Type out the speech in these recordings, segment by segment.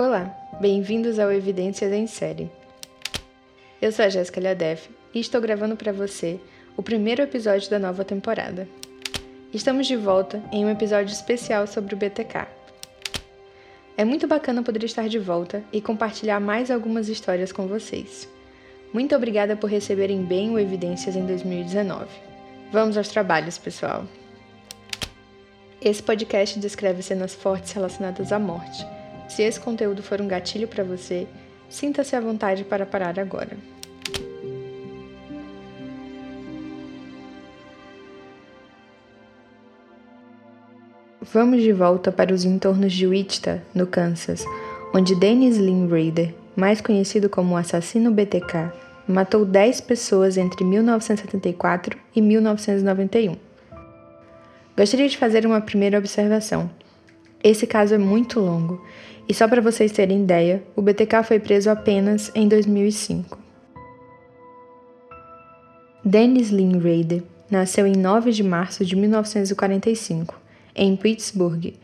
Olá, bem-vindos ao Evidências em Série. Eu sou a Jéssica Liadef e estou gravando para você o primeiro episódio da nova temporada. Estamos de volta em um episódio especial sobre o BTK. É muito bacana poder estar de volta e compartilhar mais algumas histórias com vocês. Muito obrigada por receberem bem o Evidências em 2019. Vamos aos trabalhos, pessoal! Esse podcast descreve cenas fortes relacionadas à morte se esse conteúdo for um gatilho para você, sinta-se à vontade para parar agora. Vamos de volta para os entornos de Wichita, no Kansas, onde Dennis Lynn Raider, mais conhecido como o assassino BTK, matou 10 pessoas entre 1974 e 1991. Gostaria de fazer uma primeira observação. Esse caso é muito longo e só para vocês terem ideia, o BTK foi preso apenas em 2005. Dennis Lynn Rader nasceu em 9 de março de 1945, em Pittsburgh,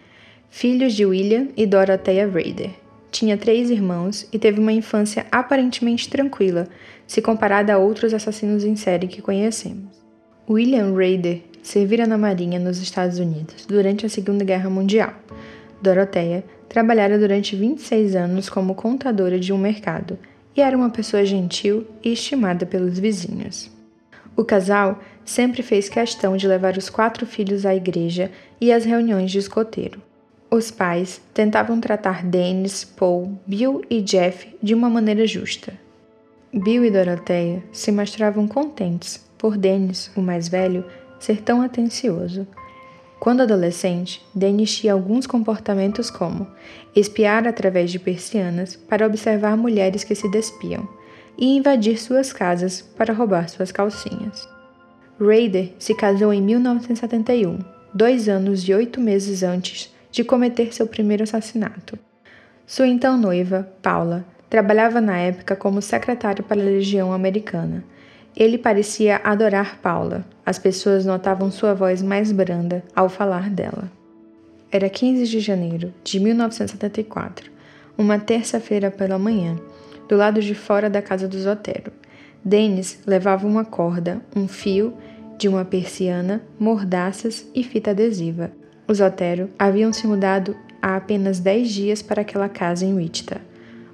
filho de William e Dorothea Rader. Tinha três irmãos e teve uma infância aparentemente tranquila, se comparada a outros assassinos em série que conhecemos. William Rader servira na Marinha nos Estados Unidos durante a Segunda Guerra Mundial. Dorothea trabalhara durante 26 anos como contadora de um mercado e era uma pessoa gentil e estimada pelos vizinhos. O casal sempre fez questão de levar os quatro filhos à igreja e às reuniões de escoteiro. Os pais tentavam tratar Dennis, Paul, Bill e Jeff de uma maneira justa. Bill e Dorothea se mostravam contentes por Dennis, o mais velho, ser tão atencioso quando adolescente, Dennis tinha alguns comportamentos como espiar através de persianas para observar mulheres que se despiam e invadir suas casas para roubar suas calcinhas. Raider se casou em 1971, dois anos e oito meses antes de cometer seu primeiro assassinato. Sua então noiva, Paula, trabalhava na época como secretária para a Legião Americana ele parecia adorar Paula. As pessoas notavam sua voz mais branda ao falar dela. Era 15 de janeiro de 1974, uma terça-feira pela manhã, do lado de fora da casa do Zotero. Dennis levava uma corda, um fio de uma persiana, mordaças e fita adesiva. Os Otero haviam se mudado há apenas dez dias para aquela casa em Wichita.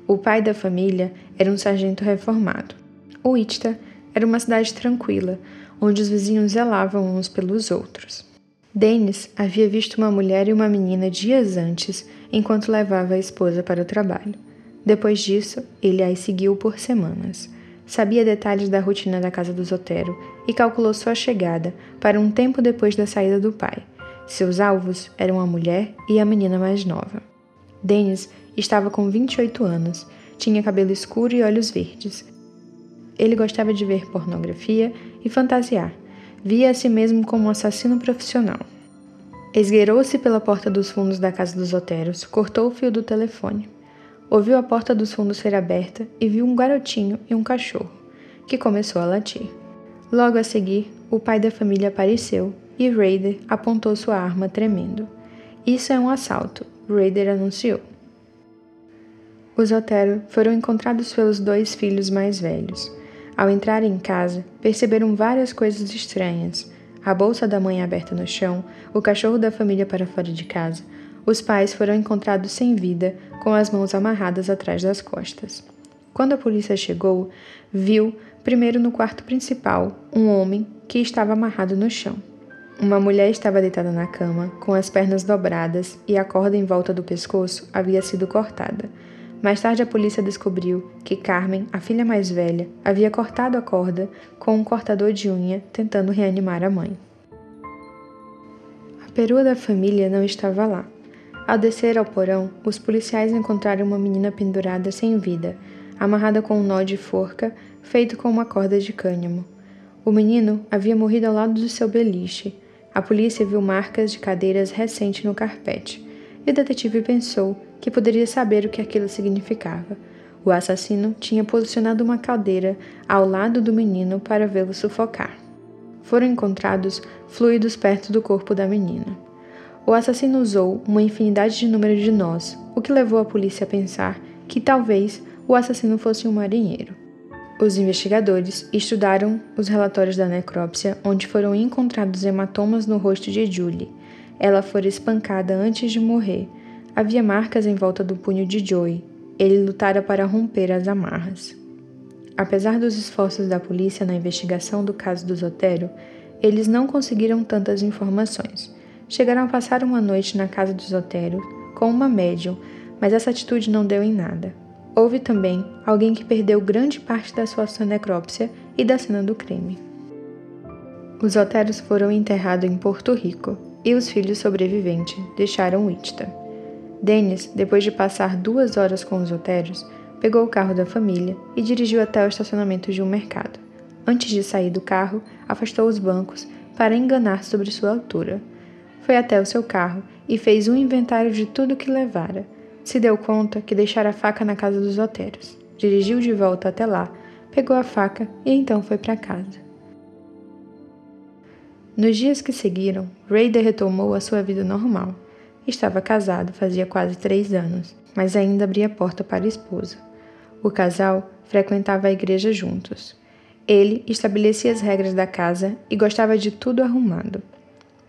O pai da família era um sargento reformado. O Wichita era uma cidade tranquila, onde os vizinhos zelavam uns pelos outros. Dennis havia visto uma mulher e uma menina dias antes, enquanto levava a esposa para o trabalho. Depois disso, ele as seguiu por semanas. Sabia detalhes da rotina da casa do Zotero e calculou sua chegada para um tempo depois da saída do pai. Seus alvos eram a mulher e a menina mais nova. Dennis estava com 28 anos, tinha cabelo escuro e olhos verdes, ele gostava de ver pornografia e fantasiar. Via a si mesmo como um assassino profissional. Esgueirou-se pela porta dos fundos da casa dos Oteros, cortou o fio do telefone. Ouviu a porta dos fundos ser aberta e viu um garotinho e um cachorro, que começou a latir. Logo a seguir, o pai da família apareceu e Raider apontou sua arma tremendo. Isso é um assalto, Raider anunciou. Os Otero foram encontrados pelos dois filhos mais velhos. Ao entrar em casa, perceberam várias coisas estranhas: a bolsa da mãe aberta no chão, o cachorro da família para fora de casa. Os pais foram encontrados sem vida, com as mãos amarradas atrás das costas. Quando a polícia chegou, viu, primeiro no quarto principal, um homem que estava amarrado no chão. Uma mulher estava deitada na cama, com as pernas dobradas e a corda em volta do pescoço havia sido cortada. Mais tarde, a polícia descobriu que Carmen, a filha mais velha, havia cortado a corda com um cortador de unha, tentando reanimar a mãe. A perua da família não estava lá. Ao descer ao porão, os policiais encontraram uma menina pendurada sem vida, amarrada com um nó de forca feito com uma corda de cânhamo. O menino havia morrido ao lado do seu beliche. A polícia viu marcas de cadeiras recentes no carpete, e o detetive pensou que poderia saber o que aquilo significava. O assassino tinha posicionado uma caldeira ao lado do menino para vê-lo sufocar. Foram encontrados fluidos perto do corpo da menina. O assassino usou uma infinidade de números de nós, o que levou a polícia a pensar que talvez o assassino fosse um marinheiro. Os investigadores estudaram os relatórios da necrópsia, onde foram encontrados hematomas no rosto de Julie. Ela fora espancada antes de morrer. Havia marcas em volta do punho de Joey. Ele lutara para romper as amarras. Apesar dos esforços da polícia na investigação do caso do Zotero, eles não conseguiram tantas informações. Chegaram a passar uma noite na casa do Zotero com uma médium, mas essa atitude não deu em nada. Houve também alguém que perdeu grande parte da sua necrópsia e da cena do crime. Os Oteros foram enterrados em Porto Rico e os filhos sobreviventes deixaram Wichita. Dennis, depois de passar duas horas com os Oteros, pegou o carro da família e dirigiu até o estacionamento de um mercado. Antes de sair do carro, afastou os bancos para enganar sobre sua altura. Foi até o seu carro e fez um inventário de tudo que levara se deu conta que deixara a faca na casa dos Oteros. Dirigiu de volta até lá, pegou a faca e então foi para casa. Nos dias que seguiram, Raider retomou a sua vida normal. Estava casado fazia quase três anos, mas ainda abria porta para a esposa. O casal frequentava a igreja juntos. Ele estabelecia as regras da casa e gostava de tudo arrumado.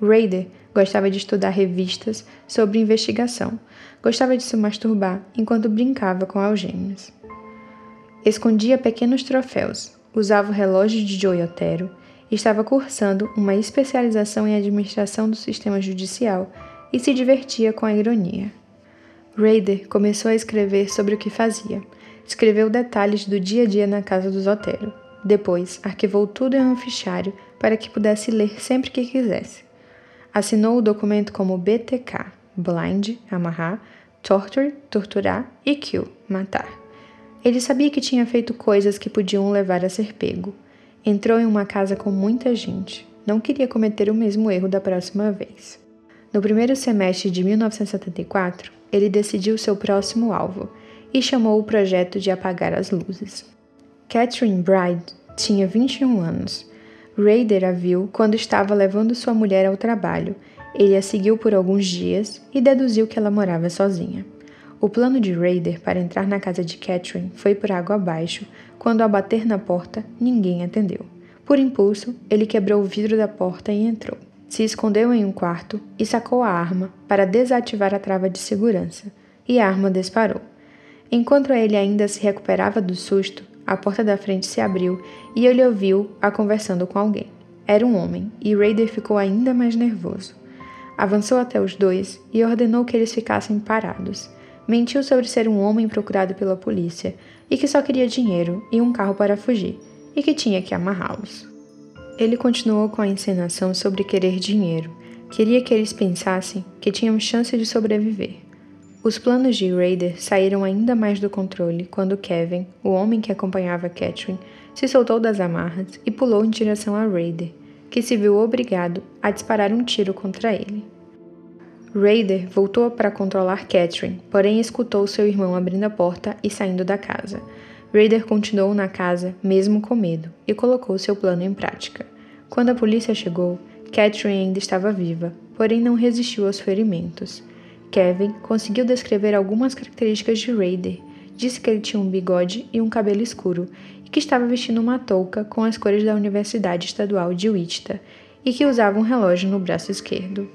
Raider gostava de estudar revistas sobre investigação, gostava de se masturbar enquanto brincava com algemas. Escondia pequenos troféus, usava o relógio de Joey Otero e estava cursando uma especialização em administração do sistema judicial e se divertia com a ironia. Raider começou a escrever sobre o que fazia. Escreveu detalhes do dia a dia na casa dos Otero. Depois, arquivou tudo em um fichário para que pudesse ler sempre que quisesse. Assinou o documento como BTK, Blind, amarrar, Torture, torturar e Kill, matar. Ele sabia que tinha feito coisas que podiam levar a ser pego. Entrou em uma casa com muita gente. Não queria cometer o mesmo erro da próxima vez. No primeiro semestre de 1974, ele decidiu seu próximo alvo e chamou o projeto de apagar as luzes. Catherine Bride tinha 21 anos Raider a viu quando estava levando sua mulher ao trabalho. Ele a seguiu por alguns dias e deduziu que ela morava sozinha. O plano de Raider para entrar na casa de Catherine foi por água abaixo quando, ao bater na porta, ninguém atendeu. Por impulso, ele quebrou o vidro da porta e entrou. Se escondeu em um quarto e sacou a arma para desativar a trava de segurança, e a arma disparou. Enquanto ele ainda se recuperava do susto, a porta da frente se abriu e ele ouviu a conversando com alguém. Era um homem, e Raider ficou ainda mais nervoso. Avançou até os dois e ordenou que eles ficassem parados. Mentiu sobre ser um homem procurado pela polícia e que só queria dinheiro e um carro para fugir, e que tinha que amarrá-los. Ele continuou com a encenação sobre querer dinheiro. Queria que eles pensassem que tinham chance de sobreviver. Os planos de Raider saíram ainda mais do controle quando Kevin, o homem que acompanhava Catherine, se soltou das amarras e pulou em direção a Raider, que se viu obrigado a disparar um tiro contra ele. Raider voltou para controlar Catherine, porém escutou seu irmão abrindo a porta e saindo da casa. Raider continuou na casa, mesmo com medo, e colocou seu plano em prática. Quando a polícia chegou, Catherine ainda estava viva, porém não resistiu aos ferimentos. Kevin conseguiu descrever algumas características de Raider. Disse que ele tinha um bigode e um cabelo escuro e que estava vestindo uma touca com as cores da Universidade Estadual de Wichita e que usava um relógio no braço esquerdo.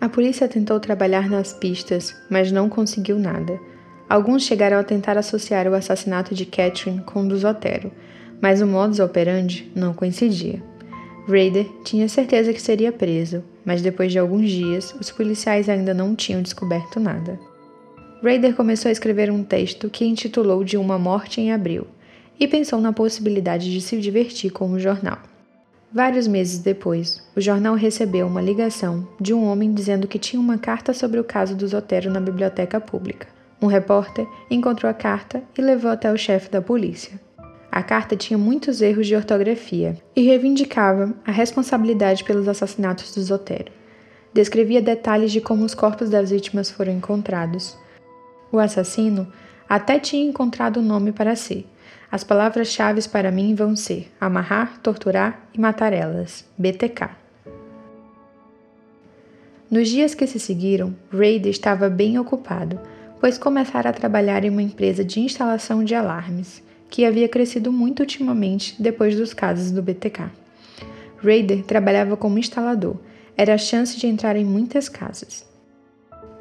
A polícia tentou trabalhar nas pistas, mas não conseguiu nada. Alguns chegaram a tentar associar o assassinato de Catherine com o do Zotero, mas o modus operandi não coincidia. Raider tinha certeza que seria preso, mas depois de alguns dias, os policiais ainda não tinham descoberto nada. Raider começou a escrever um texto que intitulou de Uma Morte em Abril e pensou na possibilidade de se divertir com o jornal. Vários meses depois, o jornal recebeu uma ligação de um homem dizendo que tinha uma carta sobre o caso do Zotero na biblioteca pública. Um repórter encontrou a carta e levou até o chefe da polícia. A carta tinha muitos erros de ortografia e reivindicava a responsabilidade pelos assassinatos do Zotero. Descrevia detalhes de como os corpos das vítimas foram encontrados. O assassino até tinha encontrado um nome para si. As palavras-chave para mim vão ser amarrar, torturar e matar elas. BTK. Nos dias que se seguiram, Raider estava bem ocupado, pois começara a trabalhar em uma empresa de instalação de alarmes, que havia crescido muito ultimamente depois dos casos do BTK. Raider trabalhava como instalador, era a chance de entrar em muitas casas.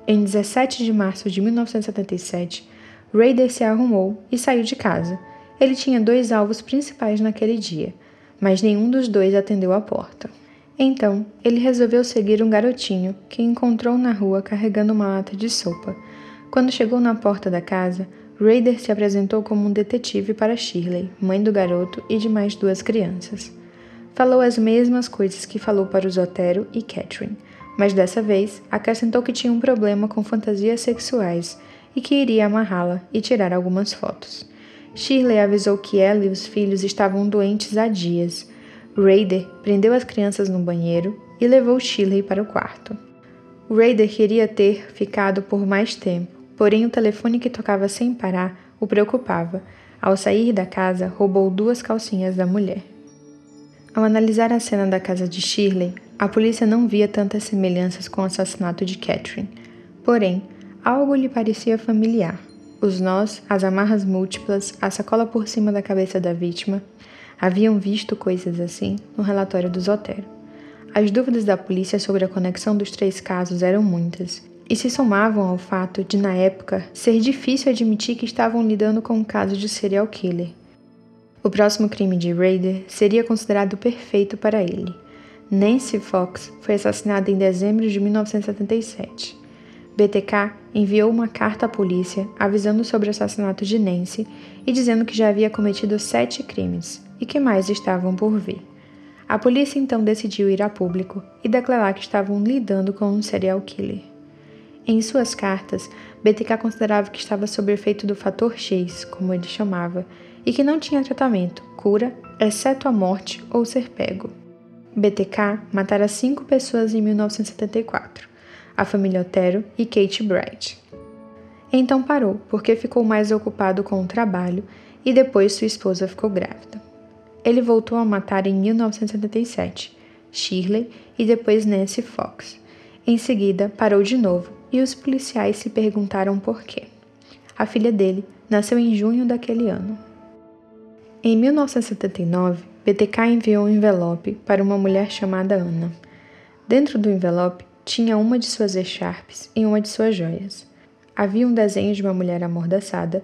Em 17 de março de 1977, Raider se arrumou e saiu de casa. Ele tinha dois alvos principais naquele dia, mas nenhum dos dois atendeu a porta. Então, ele resolveu seguir um garotinho que encontrou na rua carregando uma lata de sopa. Quando chegou na porta da casa, Raider se apresentou como um detetive para Shirley, mãe do garoto e de mais duas crianças. Falou as mesmas coisas que falou para os Otero e Catherine, mas dessa vez acrescentou que tinha um problema com fantasias sexuais e que iria amarrá-la e tirar algumas fotos. Shirley avisou que ela e os filhos estavam doentes há dias. Raider prendeu as crianças no banheiro e levou Shirley para o quarto. Raider queria ter ficado por mais tempo, Porém, o telefone que tocava sem parar o preocupava. Ao sair da casa, roubou duas calcinhas da mulher. Ao analisar a cena da casa de Shirley, a polícia não via tantas semelhanças com o assassinato de Catherine. Porém, algo lhe parecia familiar. Os nós, as amarras múltiplas, a sacola por cima da cabeça da vítima. Haviam visto coisas assim no relatório do Zotero. As dúvidas da polícia sobre a conexão dos três casos eram muitas, e se somavam ao fato de, na época, ser difícil admitir que estavam lidando com um caso de serial killer. O próximo crime de Raider seria considerado perfeito para ele. Nancy Fox foi assassinada em dezembro de 1977. BTK enviou uma carta à polícia avisando sobre o assassinato de Nancy e dizendo que já havia cometido sete crimes e que mais estavam por vir. A polícia então decidiu ir a público e declarar que estavam lidando com um serial killer. Em suas cartas, BTK considerava que estava sob efeito do fator X, como ele chamava, e que não tinha tratamento, cura, exceto a morte ou ser pego. BTK matara cinco pessoas em 1974, a família Otero e Kate Bright. Então parou, porque ficou mais ocupado com o trabalho e depois sua esposa ficou grávida. Ele voltou a matar em 1977 Shirley e depois Nancy Fox. Em seguida, parou de novo e os policiais se perguntaram por quê. A filha dele nasceu em junho daquele ano. Em 1979, BTK enviou um envelope para uma mulher chamada Ana. Dentro do envelope tinha uma de suas echarpes e uma de suas joias. Havia um desenho de uma mulher amordaçada.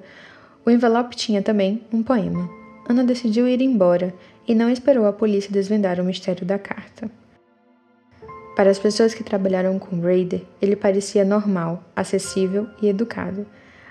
O envelope tinha também um poema. Ana decidiu ir embora e não esperou a polícia desvendar o mistério da carta. Para as pessoas que trabalharam com Raider, ele parecia normal, acessível e educado.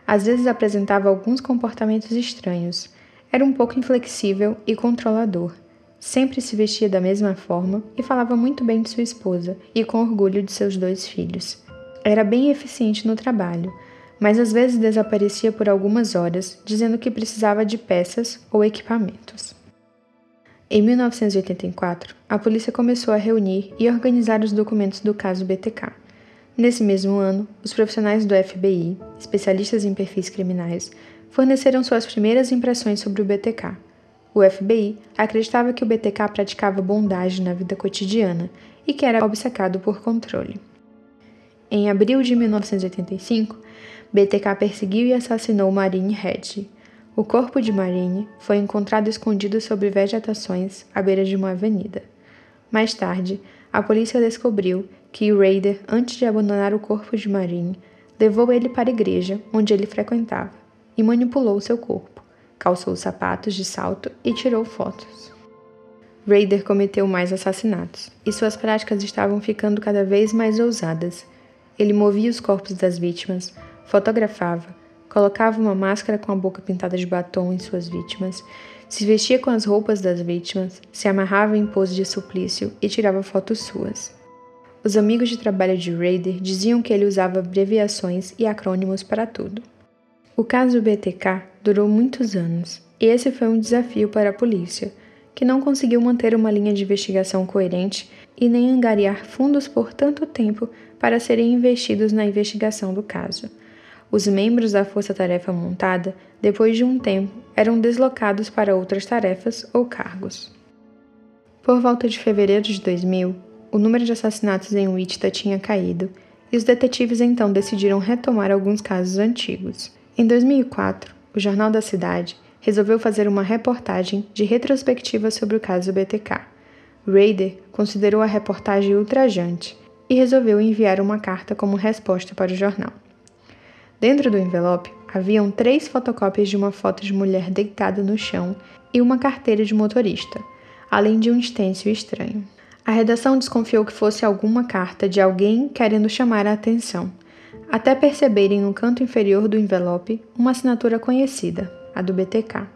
Às vezes apresentava alguns comportamentos estranhos. Era um pouco inflexível e controlador. Sempre se vestia da mesma forma e falava muito bem de sua esposa e com orgulho de seus dois filhos. Era bem eficiente no trabalho, mas às vezes desaparecia por algumas horas, dizendo que precisava de peças ou equipamentos. Em 1984, a polícia começou a reunir e organizar os documentos do caso BTK. Nesse mesmo ano, os profissionais do FBI, especialistas em perfis criminais, forneceram suas primeiras impressões sobre o BTK. O FBI acreditava que o BTK praticava bondade na vida cotidiana e que era obcecado por controle. Em abril de 1985, BTK perseguiu e assassinou Marine Hedge, o corpo de Marine foi encontrado escondido sobre vegetações à beira de uma avenida. Mais tarde, a polícia descobriu que Raider, antes de abandonar o corpo de Marine, levou ele para a igreja onde ele frequentava e manipulou seu corpo, calçou sapatos de salto e tirou fotos. Raider cometeu mais assassinatos e suas práticas estavam ficando cada vez mais ousadas. Ele movia os corpos das vítimas, fotografava, colocava uma máscara com a boca pintada de batom em suas vítimas, se vestia com as roupas das vítimas, se amarrava em pose de suplício e tirava fotos suas. Os amigos de trabalho de Raider diziam que ele usava abreviações e acrônimos para tudo. O caso BTK durou muitos anos, e esse foi um desafio para a polícia, que não conseguiu manter uma linha de investigação coerente e nem angariar fundos por tanto tempo para serem investidos na investigação do caso. Os membros da força-tarefa montada, depois de um tempo, eram deslocados para outras tarefas ou cargos. Por volta de fevereiro de 2000, o número de assassinatos em Wichita tinha caído e os detetives então decidiram retomar alguns casos antigos. Em 2004, o Jornal da Cidade resolveu fazer uma reportagem de retrospectiva sobre o caso BTK. Raider considerou a reportagem ultrajante e resolveu enviar uma carta como resposta para o jornal. Dentro do envelope haviam três fotocópias de uma foto de mulher deitada no chão e uma carteira de motorista, além de um estêncil estranho. A redação desconfiou que fosse alguma carta de alguém querendo chamar a atenção, até perceberem no canto inferior do envelope uma assinatura conhecida, a do BTK.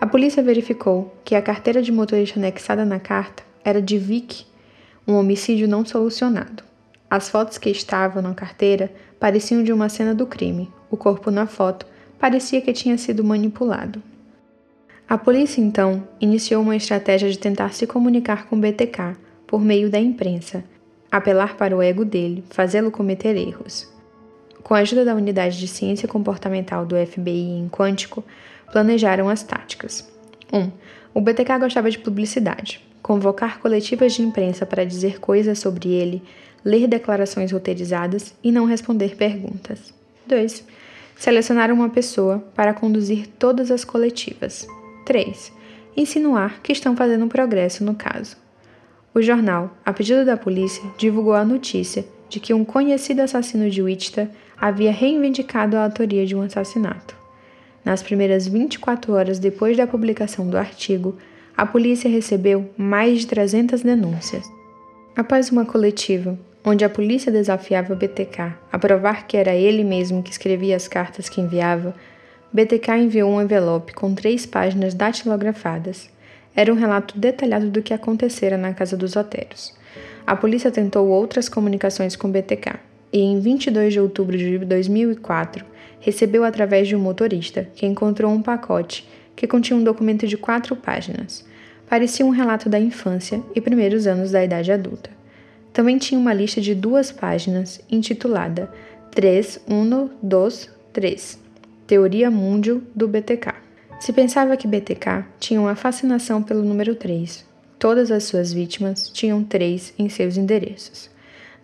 A polícia verificou que a carteira de motorista anexada na carta era de Vic, um homicídio não solucionado. As fotos que estavam na carteira pareciam de uma cena do crime. O corpo na foto parecia que tinha sido manipulado. A polícia então iniciou uma estratégia de tentar se comunicar com BTK por meio da imprensa, apelar para o ego dele, fazê-lo cometer erros. Com a ajuda da unidade de ciência comportamental do FBI em Quântico, planejaram as táticas. 1. Um, o BTK gostava de publicidade. Convocar coletivas de imprensa para dizer coisas sobre ele, ler declarações roteirizadas e não responder perguntas. 2. Selecionar uma pessoa para conduzir todas as coletivas. 3. Insinuar que estão fazendo progresso no caso. O jornal, a pedido da polícia, divulgou a notícia de que um conhecido assassino de Wichita havia reivindicado a autoria de um assassinato. Nas primeiras 24 horas depois da publicação do artigo, a polícia recebeu mais de 300 denúncias. Após uma coletiva, onde a polícia desafiava BTK a provar que era ele mesmo que escrevia as cartas que enviava, BTK enviou um envelope com três páginas datilografadas. Era um relato detalhado do que acontecera na casa dos Oteros. A polícia tentou outras comunicações com BTK e, em 22 de outubro de 2004, recebeu através de um motorista que encontrou um pacote que continha um documento de quatro páginas. Parecia um relato da infância e primeiros anos da idade adulta. Também tinha uma lista de duas páginas intitulada 3, 1, 2, 3 Teoria Mundial do BTK. Se pensava que BTK tinha uma fascinação pelo número 3. Todas as suas vítimas tinham 3 em seus endereços.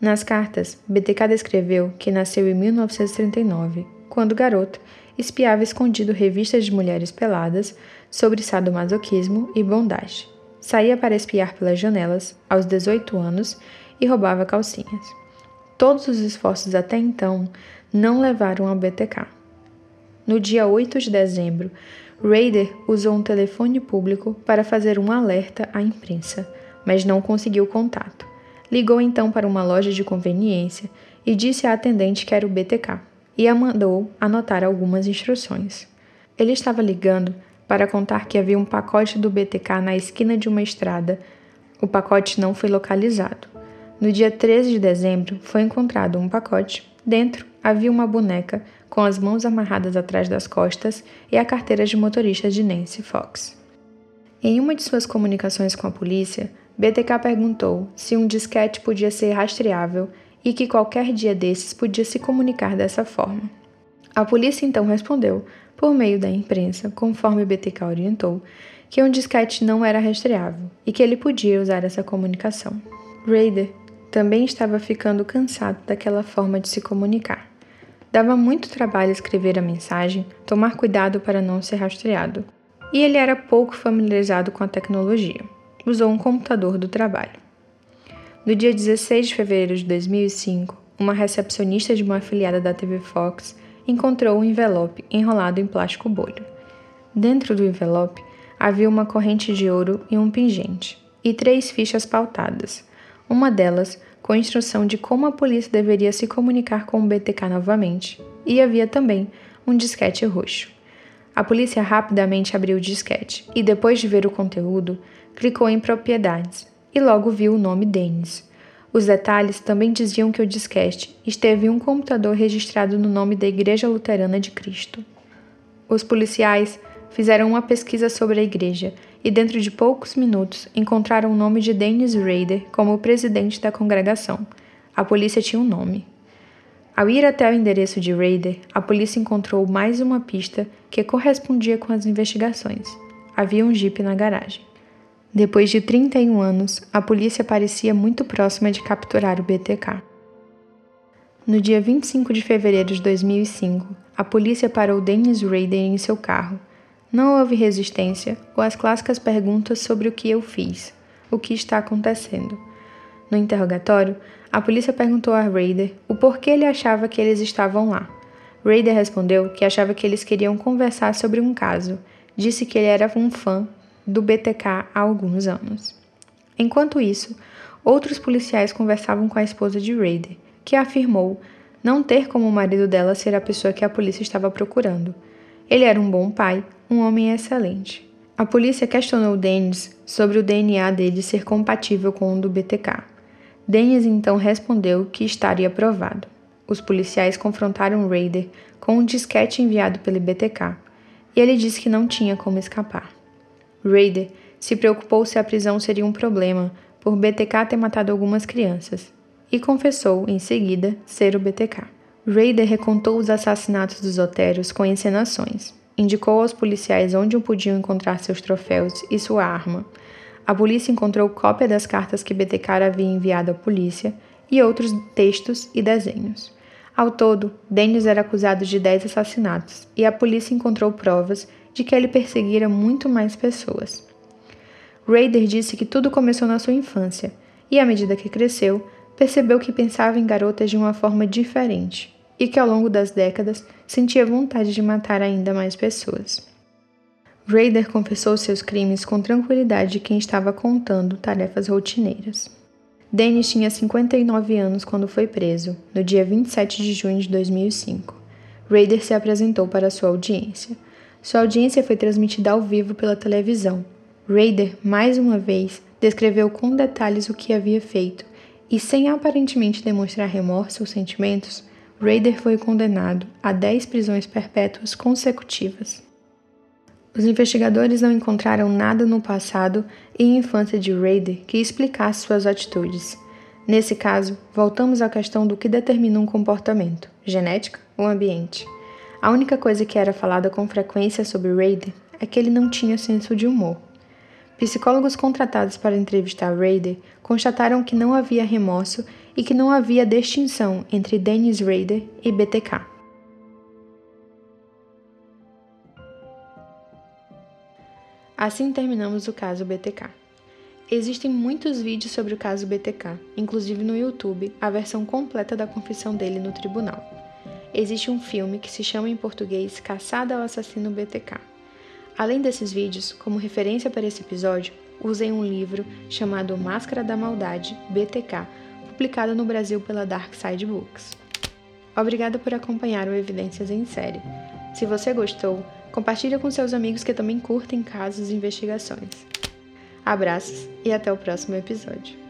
Nas cartas, BTK descreveu que nasceu em 1939, quando garoto, espiava escondido revistas de mulheres peladas sobre sadomasoquismo e bondage. Saía para espiar pelas janelas aos 18 anos e roubava calcinhas. Todos os esforços até então não levaram ao BTK. No dia 8 de dezembro, Raider usou um telefone público para fazer um alerta à imprensa, mas não conseguiu contato. Ligou então para uma loja de conveniência e disse à atendente que era o BTK e a mandou anotar algumas instruções. Ele estava ligando para contar que havia um pacote do BTK na esquina de uma estrada. O pacote não foi localizado. No dia 13 de dezembro, foi encontrado um pacote. Dentro havia uma boneca com as mãos amarradas atrás das costas e a carteira de motorista de Nancy Fox. Em uma de suas comunicações com a polícia, BTK perguntou se um disquete podia ser rastreável e que qualquer dia desses podia se comunicar dessa forma. A polícia então respondeu, por meio da imprensa, conforme BTK orientou, que um disquete não era rastreável e que ele podia usar essa comunicação. Raider também estava ficando cansado daquela forma de se comunicar. Dava muito trabalho escrever a mensagem, tomar cuidado para não ser rastreado. E ele era pouco familiarizado com a tecnologia. Usou um computador do trabalho. No dia 16 de fevereiro de 2005, uma recepcionista de uma afiliada da TV Fox encontrou um envelope enrolado em plástico bolho. Dentro do envelope havia uma corrente de ouro e um pingente, e três fichas pautadas. Uma delas com instrução de como a polícia deveria se comunicar com o BTK novamente, e havia também um disquete roxo. A polícia rapidamente abriu o disquete e, depois de ver o conteúdo, clicou em Propriedades e logo viu o nome Dennis. Os detalhes também diziam que o disquete esteve em um computador registrado no nome da Igreja Luterana de Cristo. Os policiais fizeram uma pesquisa sobre a igreja e, dentro de poucos minutos, encontraram o nome de Dennis Rader como presidente da congregação. A polícia tinha um nome. Ao ir até o endereço de Rader, a polícia encontrou mais uma pista que correspondia com as investigações. Havia um jipe na garagem. Depois de 31 anos, a polícia parecia muito próxima de capturar o BTK. No dia 25 de fevereiro de 2005, a polícia parou Dennis Rader em seu carro. Não houve resistência ou as clássicas perguntas sobre o que eu fiz, o que está acontecendo. No interrogatório, a polícia perguntou a Rader o porquê ele achava que eles estavam lá. Rader respondeu que achava que eles queriam conversar sobre um caso. Disse que ele era um fã do BTK há alguns anos. Enquanto isso, outros policiais conversavam com a esposa de Rader, que afirmou não ter como o marido dela ser a pessoa que a polícia estava procurando. Ele era um bom pai, um homem excelente. A polícia questionou Dennis sobre o DNA dele ser compatível com o do BTK. Dennis então respondeu que estaria provado. Os policiais confrontaram Raider com um disquete enviado pelo BTK, e ele disse que não tinha como escapar. Raider se preocupou se a prisão seria um problema por BTK ter matado algumas crianças e confessou, em seguida, ser o BTK. Raider recontou os assassinatos dos Oteros com encenações. Indicou aos policiais onde podiam encontrar seus troféus e sua arma. A polícia encontrou cópia das cartas que BTK havia enviado à polícia e outros textos e desenhos. Ao todo, Dennis era acusado de 10 assassinatos e a polícia encontrou provas de que ele perseguira muito mais pessoas. Raider disse que tudo começou na sua infância e, à medida que cresceu, percebeu que pensava em garotas de uma forma diferente e que, ao longo das décadas, sentia vontade de matar ainda mais pessoas. Raider confessou seus crimes com tranquilidade de quem estava contando tarefas rotineiras. Dennis tinha 59 anos quando foi preso, no dia 27 de junho de 2005. Raider se apresentou para sua audiência. Sua audiência foi transmitida ao vivo pela televisão. Raider, mais uma vez, descreveu com detalhes o que havia feito e, sem aparentemente demonstrar remorso ou sentimentos, Raider foi condenado a 10 prisões perpétuas consecutivas. Os investigadores não encontraram nada no passado e infância de Raider que explicasse suas atitudes. Nesse caso, voltamos à questão do que determina um comportamento: genética ou ambiente. A única coisa que era falada com frequência sobre Raider é que ele não tinha senso de humor. Psicólogos contratados para entrevistar Raider constataram que não havia remorso e que não havia distinção entre Dennis Raider e BTK. Assim terminamos o caso BTK. Existem muitos vídeos sobre o caso BTK, inclusive no YouTube, a versão completa da confissão dele no tribunal existe um filme que se chama em português Caçada ao Assassino BTK. Além desses vídeos, como referência para esse episódio, usei um livro chamado Máscara da Maldade, BTK, publicado no Brasil pela Dark Side Books. Obrigada por acompanhar o Evidências em Série. Se você gostou, compartilhe com seus amigos que também curtem casos e investigações. Abraços e até o próximo episódio.